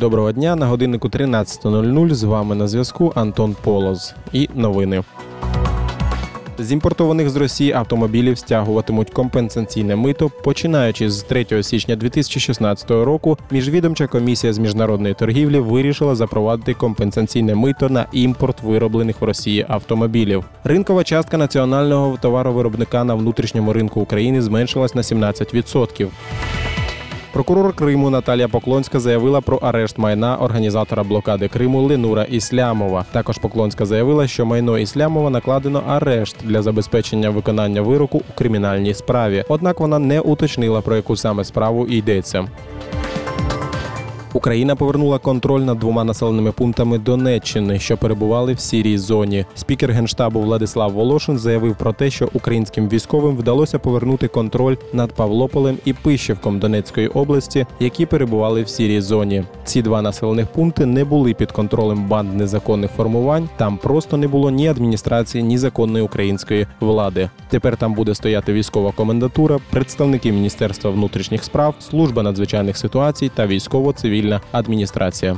Доброго дня на годиннику 13.00. З вами на зв'язку Антон Полоз і новини. З імпортованих з Росії автомобілів стягуватимуть компенсаційне мито. Починаючи з 3 січня 2016 року, міжвідомча комісія з міжнародної торгівлі вирішила запровадити компенсаційне мито на імпорт вироблених в Росії автомобілів. Ринкова частка національного товаровиробника на внутрішньому ринку України зменшилась на 17%. Прокурор Криму Наталія Поклонська заявила про арешт майна організатора блокади Криму Ленура Іслямова. Також Поклонська заявила, що майно Іслямова накладено арешт для забезпечення виконання вироку у кримінальній справі. Однак вона не уточнила про яку саме справу йдеться. Україна повернула контроль над двома населеними пунктами Донеччини, що перебували в сірій зоні. Спікер генштабу Владислав Волошин заявив про те, що українським військовим вдалося повернути контроль над Павлополем і Пищевком Донецької області, які перебували в сірій зоні. Ці два населених пункти не були під контролем банд незаконних формувань. Там просто не було ні адміністрації, ні законної української влади. Тепер там буде стояти військова комендатура, представники міністерства внутрішніх справ, служба надзвичайних ситуацій та військово-цивільна адміністрація.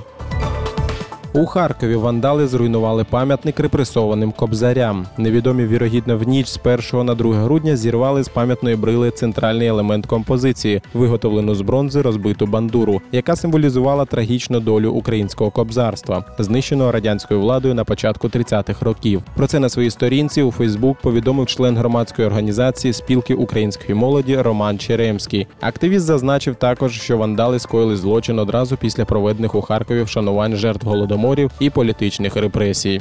У Харкові вандали зруйнували пам'ятник репресованим кобзарям. Невідомі вірогідно в ніч з 1 на 2 грудня зірвали з пам'ятної брили центральний елемент композиції, виготовлену з бронзи розбиту бандуру, яка символізувала трагічну долю українського кобзарства, знищеного радянською владою на початку 30-х років. Про це на своїй сторінці у Фейсбук повідомив член громадської організації спілки української молоді Роман Черемський. Активіст зазначив також, що вандали скоїли злочин одразу після проведених у Харкові вшанувань жертв голодомору голодоморів і політичних репресій.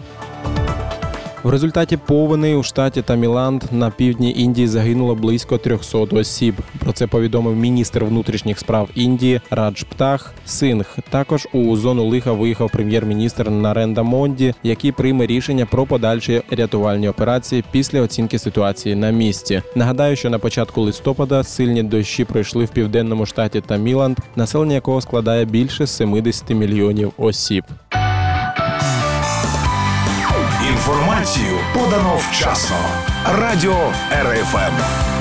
В результаті повені у штаті Таміланд на півдні Індії загинуло близько 300 осіб. Про це повідомив міністр внутрішніх справ Індії Радж Птах Сингх. Також у зону лиха виїхав прем'єр-міністр Наренда Монді, який прийме рішення про подальші рятувальні операції після оцінки ситуації на місці. Нагадаю, що на початку листопада сильні дощі пройшли в південному штаті Таміланд, населення якого складає більше 70 мільйонів осіб. Інформацію подано вчасно. Радіо РФМ.